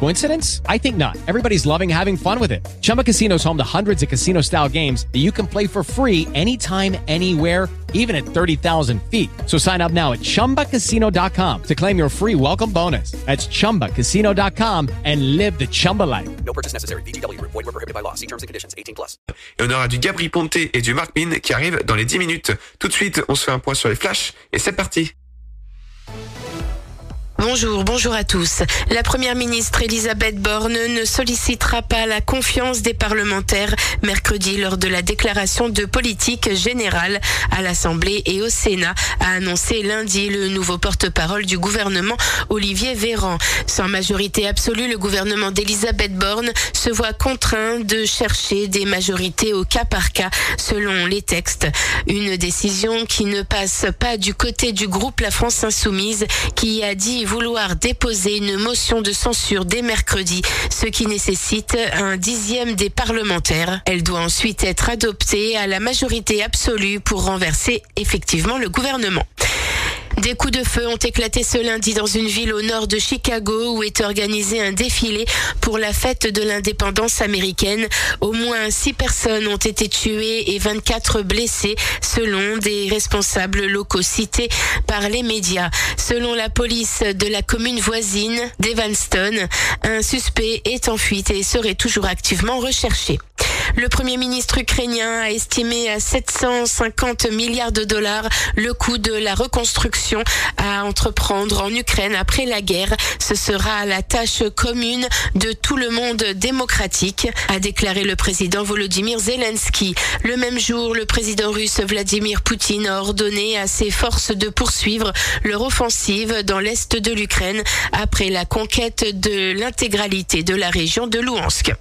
Coincidence? I think not. Everybody's loving having fun with it. Chumba Casino is home to hundreds of casino style games that you can play for free anytime, anywhere, even at 30,000 feet. So sign up now at chumbacasino.com to claim your free welcome bonus. That's chumbacasino.com and live the Chumba life. No purchase necessary. VGW Group. Void were prohibited by law. See terms and conditions. 18 plus. Et on aura du Gabri Ponte et du Mark Min qui arrivent dans les 10 minutes. Tout de suite, on se fait un point sur les flashs et c'est parti. Bonjour, bonjour à tous. La première ministre Elisabeth Borne ne sollicitera pas la confiance des parlementaires mercredi lors de la déclaration de politique générale à l'Assemblée et au Sénat, a annoncé lundi le nouveau porte-parole du gouvernement Olivier Véran. Sans majorité absolue, le gouvernement d'Elisabeth Borne se voit contraint de chercher des majorités au cas par cas selon les textes. Une décision qui ne passe pas du côté du groupe La France Insoumise qui a dit vouloir déposer une motion de censure dès mercredi, ce qui nécessite un dixième des parlementaires. Elle doit ensuite être adoptée à la majorité absolue pour renverser effectivement le gouvernement. Des coups de feu ont éclaté ce lundi dans une ville au nord de Chicago où est organisé un défilé pour la fête de l'indépendance américaine. Au moins six personnes ont été tuées et 24 blessées selon des responsables locaux cités par les médias. Selon la police de la commune voisine d'Evanston, un suspect est en fuite et serait toujours activement recherché. Le premier ministre ukrainien a estimé à 750 milliards de dollars le coût de la reconstruction à entreprendre en Ukraine après la guerre. Ce sera la tâche commune de tout le monde démocratique, a déclaré le président Volodymyr Zelensky. Le même jour, le président russe Vladimir Poutine a ordonné à ses forces de poursuivre leur offensive dans l'est de l'Ukraine après la conquête de l'intégralité de la région de Louhansk.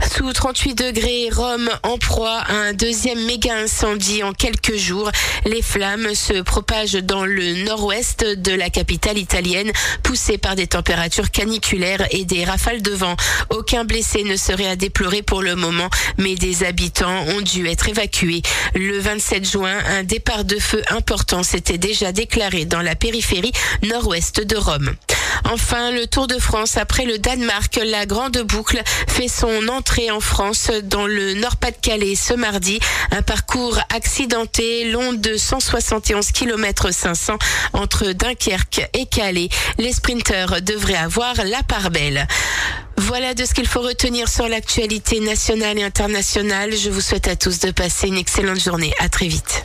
Sous 38 degrés, Rome en proie à un deuxième méga incendie en quelques jours. Les flammes se propagent dans le nord-ouest de la capitale italienne, poussées par des températures caniculaires et des rafales de vent. Aucun blessé ne serait à déplorer pour le moment, mais des habitants ont dû être évacués. Le 27 juin, un départ de feu important s'était déjà déclaré dans la périphérie nord-ouest de Rome. Enfin, le Tour de France après le Danemark, la grande boucle fait son entrée en France dans le Nord-Pas-de-Calais ce mardi. Un parcours accidenté long de 171 km 500 entre Dunkerque et Calais. Les sprinteurs devraient avoir la part belle. Voilà de ce qu'il faut retenir sur l'actualité nationale et internationale. Je vous souhaite à tous de passer une excellente journée. À très vite.